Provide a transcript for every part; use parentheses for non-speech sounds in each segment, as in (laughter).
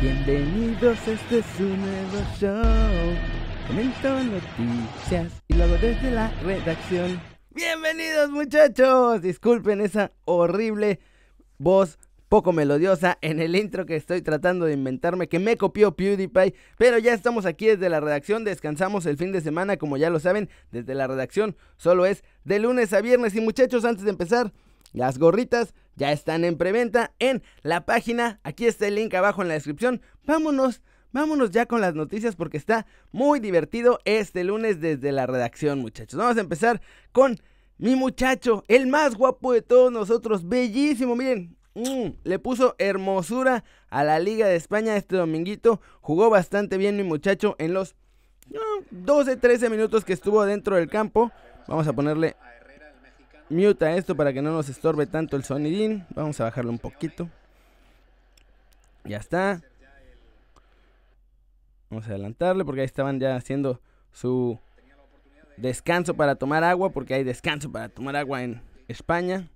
Bienvenidos, este es un nuevo show. Comento noticias y luego desde la redacción. Bienvenidos muchachos. Disculpen esa horrible voz poco melodiosa en el intro que estoy tratando de inventarme que me copió PewDiePie, pero ya estamos aquí desde la redacción, descansamos el fin de semana como ya lo saben, desde la redacción solo es de lunes a viernes y muchachos antes de empezar, las gorritas ya están en preventa en la página, aquí está el link abajo en la descripción, vámonos. Vámonos ya con las noticias porque está muy divertido este lunes desde la redacción, muchachos. Vamos a empezar con mi muchacho, el más guapo de todos nosotros, bellísimo, miren, Mm, le puso hermosura a la Liga de España este dominguito. Jugó bastante bien mi muchacho en los 12-13 minutos que estuvo dentro del campo. Vamos a ponerle mute a esto para que no nos estorbe tanto el sonidín. Vamos a bajarlo un poquito. Ya está. Vamos a adelantarle porque ahí estaban ya haciendo su descanso para tomar agua. Porque hay descanso para tomar agua en España.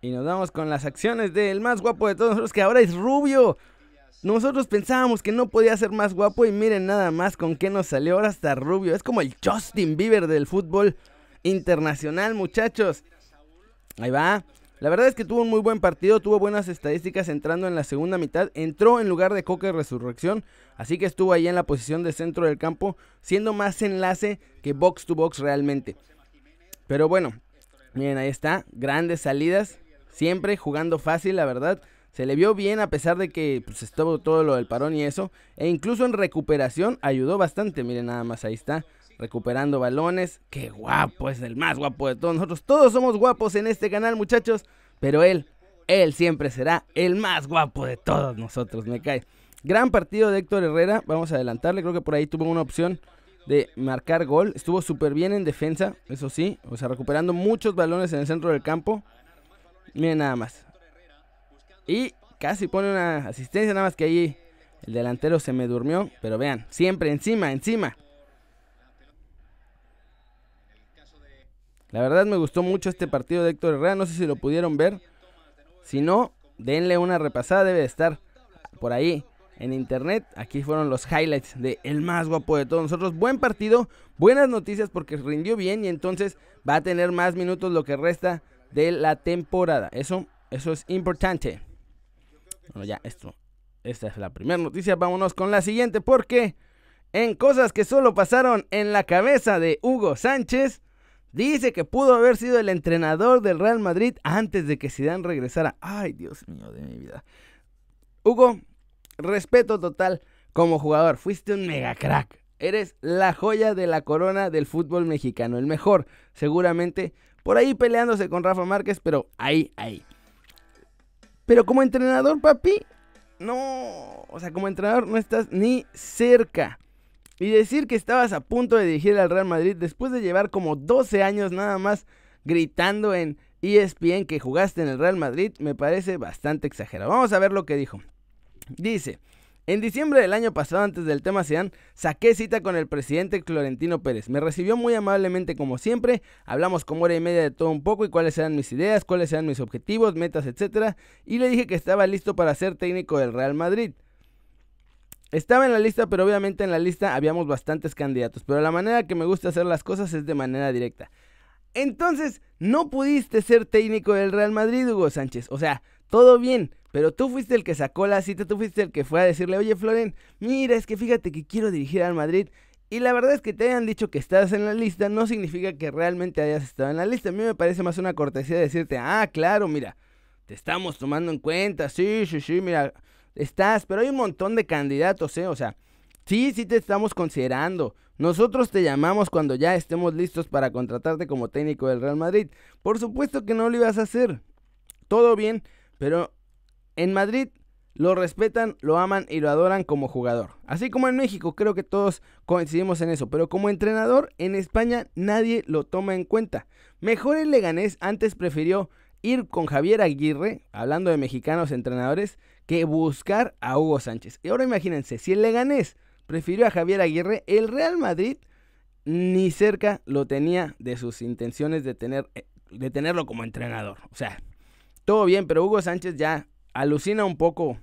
Y nos vamos con las acciones del más guapo de todos nosotros, que ahora es rubio. Nosotros pensábamos que no podía ser más guapo y miren nada más con qué nos salió ahora hasta rubio. Es como el Justin Bieber del fútbol internacional, muchachos. Ahí va. La verdad es que tuvo un muy buen partido, tuvo buenas estadísticas entrando en la segunda mitad, entró en lugar de Coque Resurrección, así que estuvo ahí en la posición de centro del campo, siendo más enlace que box to box realmente. Pero bueno, miren, ahí está, grandes salidas, Siempre jugando fácil, la verdad. Se le vio bien a pesar de que pues, estuvo todo lo del parón y eso. E incluso en recuperación ayudó bastante. Miren nada más, ahí está. Recuperando balones. Qué guapo, es el más guapo de todos nosotros. Todos somos guapos en este canal, muchachos. Pero él, él siempre será el más guapo de todos nosotros, me cae. Gran partido de Héctor Herrera. Vamos a adelantarle. Creo que por ahí tuvo una opción de marcar gol. Estuvo súper bien en defensa, eso sí. O sea, recuperando muchos balones en el centro del campo. Miren nada más. Y casi pone una asistencia, nada más que ahí el delantero se me durmió. Pero vean, siempre encima, encima. La verdad me gustó mucho este partido de Héctor Herrera. No sé si lo pudieron ver. Si no, denle una repasada. Debe de estar por ahí en internet. Aquí fueron los highlights de el más guapo de todos nosotros. Buen partido, buenas noticias porque rindió bien y entonces va a tener más minutos lo que resta de la temporada. Eso, eso es importante. Bueno, ya, esto. Esta es la primera noticia. Vámonos con la siguiente. Porque en cosas que solo pasaron en la cabeza de Hugo Sánchez, dice que pudo haber sido el entrenador del Real Madrid antes de que Zidane regresara. Ay, Dios mío de mi vida. Hugo, respeto total como jugador. Fuiste un mega crack. Eres la joya de la corona del fútbol mexicano. El mejor, seguramente. Por ahí peleándose con Rafa Márquez, pero ahí, ahí. Pero como entrenador, papi, no. O sea, como entrenador no estás ni cerca. Y decir que estabas a punto de dirigir al Real Madrid después de llevar como 12 años nada más gritando en ESPN que jugaste en el Real Madrid me parece bastante exagerado. Vamos a ver lo que dijo. Dice, en diciembre del año pasado, antes del tema SEAN, saqué cita con el presidente Florentino Pérez. Me recibió muy amablemente como siempre, hablamos como hora y media de todo un poco y cuáles eran mis ideas, cuáles eran mis objetivos, metas, etc. Y le dije que estaba listo para ser técnico del Real Madrid. Estaba en la lista, pero obviamente en la lista habíamos bastantes candidatos. Pero la manera que me gusta hacer las cosas es de manera directa. Entonces, no pudiste ser técnico del Real Madrid, Hugo Sánchez. O sea, todo bien, pero tú fuiste el que sacó la cita, tú fuiste el que fue a decirle, oye Floren, mira, es que fíjate que quiero dirigir al Madrid. Y la verdad es que te hayan dicho que estás en la lista no significa que realmente hayas estado en la lista. A mí me parece más una cortesía decirte, ah, claro, mira, te estamos tomando en cuenta, sí, sí, sí, mira, estás, pero hay un montón de candidatos, ¿eh? O sea, sí, sí te estamos considerando. Nosotros te llamamos cuando ya estemos listos para contratarte como técnico del Real Madrid. Por supuesto que no lo ibas a hacer. Todo bien, pero en Madrid lo respetan, lo aman y lo adoran como jugador. Así como en México, creo que todos coincidimos en eso. Pero como entrenador, en España nadie lo toma en cuenta. Mejor el Leganés antes prefirió ir con Javier Aguirre, hablando de mexicanos entrenadores, que buscar a Hugo Sánchez. Y ahora imagínense, si el Leganés prefirió a Javier Aguirre, el Real Madrid ni cerca lo tenía de sus intenciones de, tener, de tenerlo como entrenador. O sea, todo bien, pero Hugo Sánchez ya alucina un poco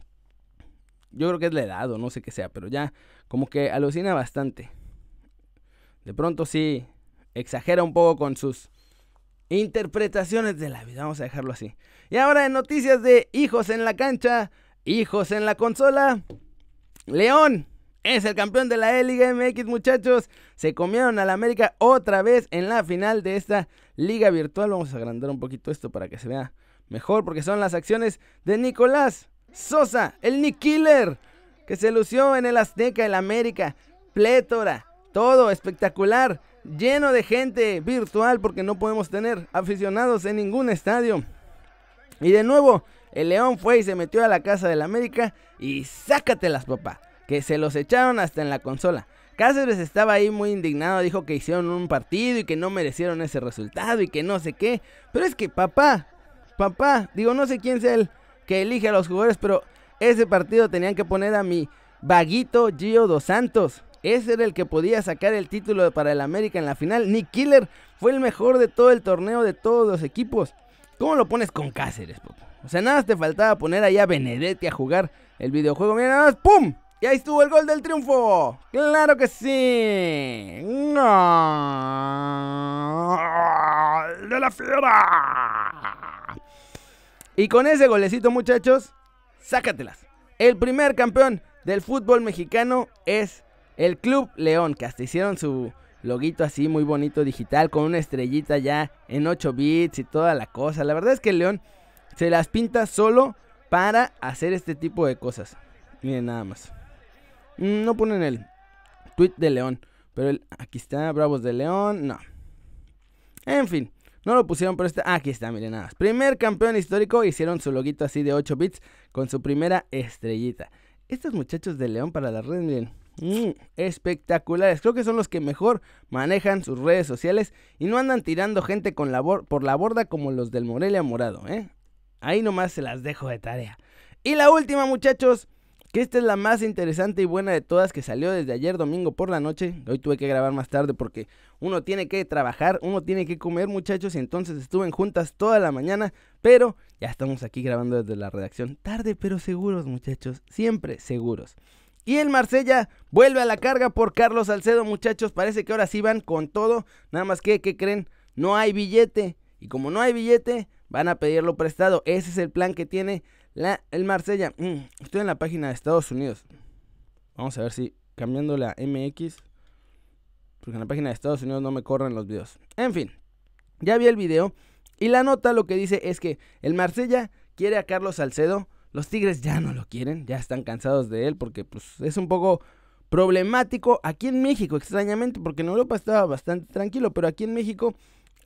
Yo creo que es la edad o no sé qué sea, pero ya como que alucina bastante. De pronto sí exagera un poco con sus interpretaciones de la vida, vamos a dejarlo así. Y ahora en noticias de hijos en la cancha, hijos en la consola. León es el campeón de la E-Liga MX, muchachos. Se comieron al América otra vez en la final de esta liga virtual. Vamos a agrandar un poquito esto para que se vea mejor, porque son las acciones de Nicolás Sosa, el Nick Killer, que se lució en el Azteca, el América. Plétora, todo espectacular, lleno de gente virtual, porque no podemos tener aficionados en ningún estadio. Y de nuevo, el León fue y se metió a la casa del América y sácatelas, papá, que se los echaron hasta en la consola. Cáceres estaba ahí muy indignado, dijo que hicieron un partido y que no merecieron ese resultado y que no sé qué. Pero es que, papá, papá, digo, no sé quién sea el que elige a los jugadores, pero ese partido tenían que poner a mi vaguito Gio Dos Santos. Ese era el que podía sacar el título para el América en la final. Nick Killer fue el mejor de todo el torneo de todos los equipos. ¿Cómo lo pones con Cáceres, papá? O sea, nada más te faltaba poner allá a Benedetti a jugar el videojuego. Mira, nada más, ¡pum! Y ahí estuvo el gol del triunfo. ¡Claro que sí! ¡No! ¡De la fiera! Y con ese golecito, muchachos, sácatelas. El primer campeón del fútbol mexicano es el Club León, que hasta hicieron su loguito así muy bonito digital con una estrellita ya en 8 bits y toda la cosa. La verdad es que el León se las pinta solo para hacer este tipo de cosas. Miren nada más. Mm, no ponen el tweet de León. Pero aquí está, Bravos de León. No. En fin. No lo pusieron, pero está. Aquí está, miren nada más. Primer campeón histórico. Hicieron su loguito así de 8 bits. Con su primera estrellita. Estos muchachos de León para las redes, miren. Mm, espectaculares. Creo que son los que mejor manejan sus redes sociales. Y no andan tirando gente con por la borda como los del Morelia Morado, ¿eh? Ahí nomás se las dejo de tarea. Y la última, muchachos, que esta es la más interesante y buena de todas que salió desde ayer domingo por la noche. Hoy tuve que grabar más tarde porque uno tiene que trabajar, uno tiene que comer, muchachos, y entonces estuve juntas toda la mañana, pero ya estamos aquí grabando desde la redacción. Tarde, pero seguros, muchachos, siempre seguros. Y el Marsella vuelve a la carga por Carlos Salcedo, muchachos. Parece que ahora sí van con todo. Nada más que, ¿qué creen? No hay billete. Y como no hay billete, van a pedirlo prestado. Ese es el plan que tiene el Marsella. Mm, estoy en la página de Estados Unidos. Vamos a ver si cambiando la MX. Porque en la página de Estados Unidos no me corren los videos. En fin, ya vi el video. Y la nota lo que dice es que el Marsella quiere a Carlos Salcedo. Los Tigres ya no lo quieren, ya están cansados de él porque pues, es un poco problemático aquí en México, extrañamente, porque en Europa estaba bastante tranquilo, pero aquí en México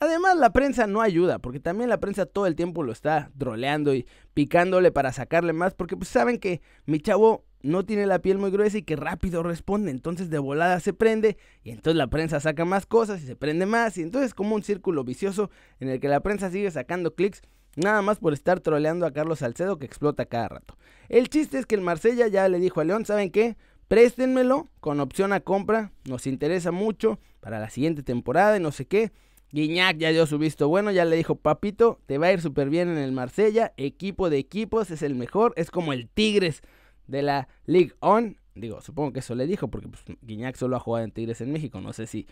Además, la prensa no ayuda, porque también la prensa todo el tiempo lo está droleando y picándole para sacarle más, porque pues saben que mi chavo no tiene la piel muy gruesa y que rápido responde, entonces de volada se prende y entonces la prensa saca más cosas y se prende más y entonces como un círculo vicioso en el que la prensa sigue sacando clics nada más por estar troleando a Carlos Salcedo que explota cada rato. El chiste es que el Marsella ya le dijo a León, ¿saben qué? Préstenmelo con opción a compra, nos interesa mucho para la siguiente temporada y no sé qué. Guiñac ya dio su visto bueno, ya le dijo, papito, te va a ir súper bien en el Marsella, equipo de equipos, es el mejor, es como el Tigres de la League On. Digo, supongo que eso le dijo, porque pues, Guiñac solo ha jugado en Tigres en México, no sé si,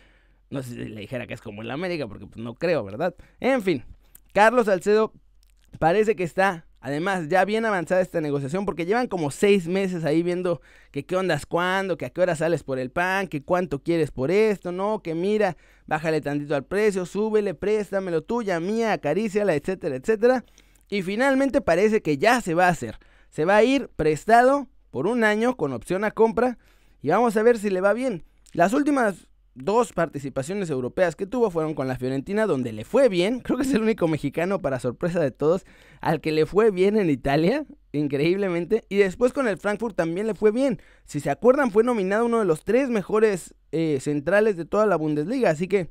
no sé si le dijera que es como el América, porque pues no creo, ¿verdad? En fin, Carlos Salcedo parece que está Además, ya bien avanzada esta negociación porque llevan como seis meses ahí viendo que qué ondas cuándo, que a qué hora sales por el pan, que cuánto quieres por esto, no, que mira, bájale tantito al precio, súbele, préstamelo tuya, mía, acaríciala, etcétera, etcétera. Y finalmente parece que ya se va a hacer. Se va a ir prestado por un año con opción a compra y vamos a ver si le va bien. Las últimas dos participaciones europeas que tuvo fueron con la Fiorentina, donde le fue bien. (laughs) Creo que es el único mexicano, para sorpresa de todos, al que le fue bien en Italia, increíblemente. Y después con el Frankfurt también le fue bien. Si se acuerdan, fue nominado uno de los tres mejores eh, centrales de toda la Bundesliga. Así que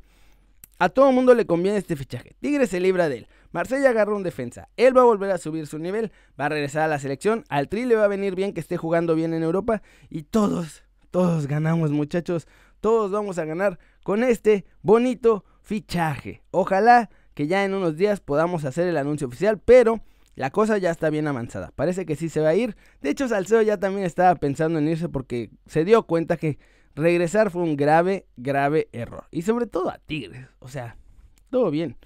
a todo mundo le conviene este fichaje. Tigre se libra de él. Marsella agarra un defensa. Él va a volver a subir su nivel. Va a regresar a la selección. Al Tri le va a venir bien que esté jugando bien en Europa. Y todos, todos ganamos, muchachos todos vamos a ganar con este bonito fichaje. Ojalá que ya en unos días podamos hacer el anuncio oficial, pero la cosa ya está bien avanzada. Parece que sí se va a ir. De hecho, Salcedo ya también estaba pensando en irse porque se dio cuenta que regresar fue un grave, grave error. Y sobre todo a Tigres. O sea, todo bien.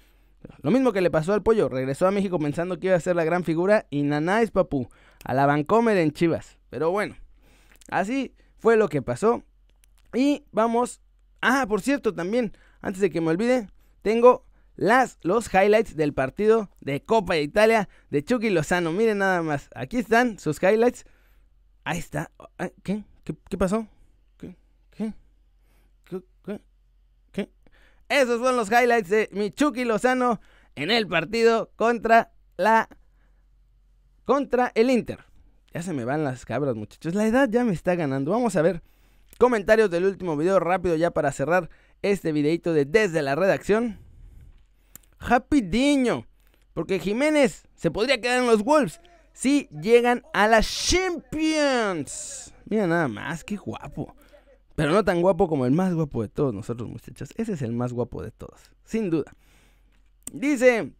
Lo mismo que le pasó al pollo. Regresó a México pensando que iba a ser la gran figura. Y Naná es papú. A la Vancomer en Chivas. Pero bueno, así fue lo que pasó. Y vamos. Ah, por cierto, también, antes de que me olvide, tengo las, los highlights del partido de Copa de Italia de Chucky Lozano. Miren nada más. Aquí están sus highlights. Ahí está. ¿Qué? ¿Qué, pasó? ¿Qué? ¿Qué? ¿Qué? ¿Qué? Esos son los highlights de mi Chucky Lozano en el partido contra la. contra el Inter. Ya se me van las cabras, muchachos. La edad ya me está ganando. Vamos a ver comentarios del último video rápido ya para cerrar este videito de desde la redacción. Diño Porque Jiménez se podría quedar en los Wolves si llegan a las Champions. Mira nada más, qué guapo. Pero no tan guapo como el más guapo de todos nosotros, muchachos. Ese es el más guapo de todos, sin duda. Dice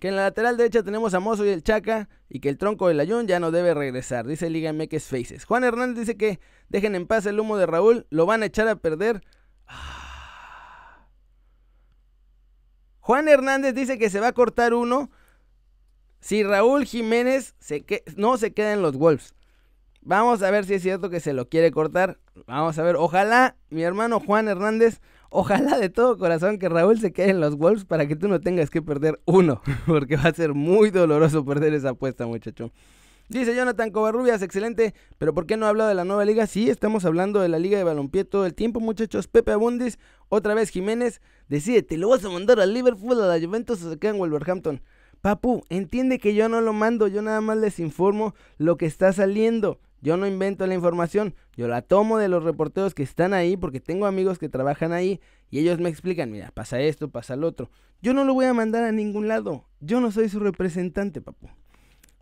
que en la lateral derecha tenemos a Mozo y el Chaca y que el tronco del Ayun ya no debe regresar, dice Liga MX Faces. Juan Hernández dice que dejen en paz el humo de Raúl, lo van a echar a perder. Ah. Juan Hernández dice que se va a cortar uno si Raúl Jiménez se no se queda en los Wolves. Vamos a ver si es cierto que se lo quiere cortar. Vamos a ver, ojalá mi hermano Juan Hernández Ojalá de todo corazón que Raúl se quede en los Wolves para que tú no tengas que perder uno, (laughs) porque va a ser muy doloroso perder esa apuesta, muchacho. Dice Jonathan Covarrubias, excelente, pero ¿por qué no habla de la nueva liga? Sí, estamos hablando de la liga de balompié todo el tiempo, muchachos. Pepe Abundis, otra vez Jiménez, decide, lo vas a mandar al Liverpool, a la Juventus o se queda en Wolverhampton? Papu, entiende que yo no lo mando, yo nada más les informo lo que está saliendo. Yo no invento la información, yo la tomo de los reporteros que están ahí porque tengo amigos que trabajan ahí y ellos me explican, mira, pasa esto, pasa lo otro. Yo no lo voy a mandar a ningún lado, yo no soy su representante, papu.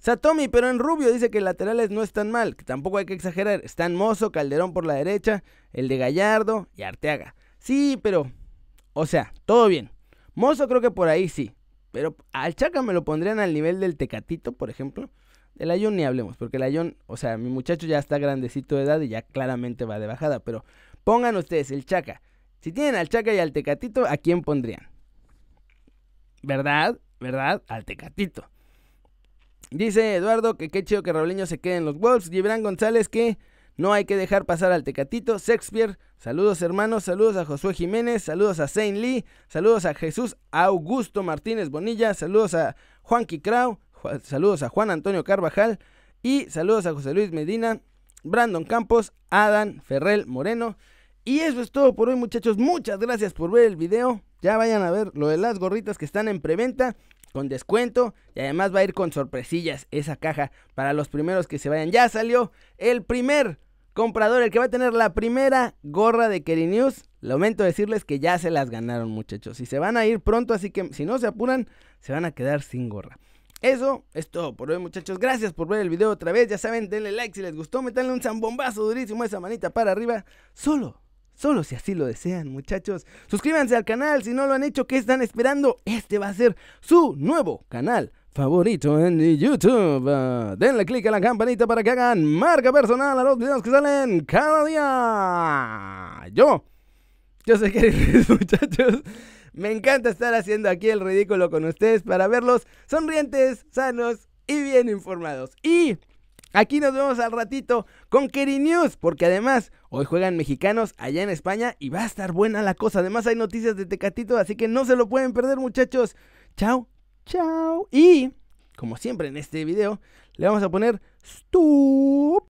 Satomi, pero en rubio dice que laterales no están mal, que tampoco hay que exagerar. Están Mozo, Calderón por la derecha, el de Gallardo y Arteaga. Sí, pero, o sea, todo bien. Mozo creo que por ahí sí, pero al Chaca me lo pondrían al nivel del Tecatito, por ejemplo. El Ayón ni hablemos, porque el Ayón, o sea, mi muchacho ya está grandecito de edad y ya claramente va de bajada, pero pongan ustedes el Chaca. Si tienen al Chaca y al Tecatito, ¿a quién pondrían? ¿Verdad? ¿Verdad? Al Tecatito. Dice Eduardo que qué chido que Raulinho se quede en los Wolves. Gibran González que no hay que dejar pasar al Tecatito. Shakespeare, saludos hermanos, saludos a Josué Jiménez, saludos a Saint Lee, saludos a Jesús Augusto Martínez Bonilla, saludos a Juanqui Krau, saludos a Juan Antonio Carvajal y saludos a José Luis Medina, Brandon Campos, Adán Ferrell Moreno. Y eso es todo por hoy muchachos, muchas gracias por ver el video. Ya vayan a ver lo de las gorritas que están en preventa con descuento y además va a ir con sorpresillas esa caja para los primeros que se vayan. Ya salió el primer comprador, el que va a tener la primera gorra de Keri News. Lamento decirles que ya se las ganaron muchachos y se van a ir pronto, así que si no se apuran, se van a quedar sin gorra. Eso es todo por hoy, muchachos. Gracias por ver el video otra vez. Ya saben, denle like si les gustó. Metanle un zambombazo durísimo esa manita para arriba. Solo, solo si así lo desean, muchachos. Suscríbanse al canal si no lo han hecho. ¿Qué están esperando? Este va a ser su nuevo canal favorito en YouTube. denle click a la campanita para que hagan marca personal a los videos que salen cada día. Yo, yo sé que (laughs) muchachos. Me encanta estar haciendo aquí el ridículo con ustedes para verlos sonrientes, sanos y bien informados. Y aquí nos vemos al ratito con Keri News, porque además hoy juegan mexicanos allá en España y va a estar buena la cosa. Además hay noticias de Tecatito, así que no se lo pueden perder muchachos. Chao, chao. Y, como siempre en este video, le vamos a poner stop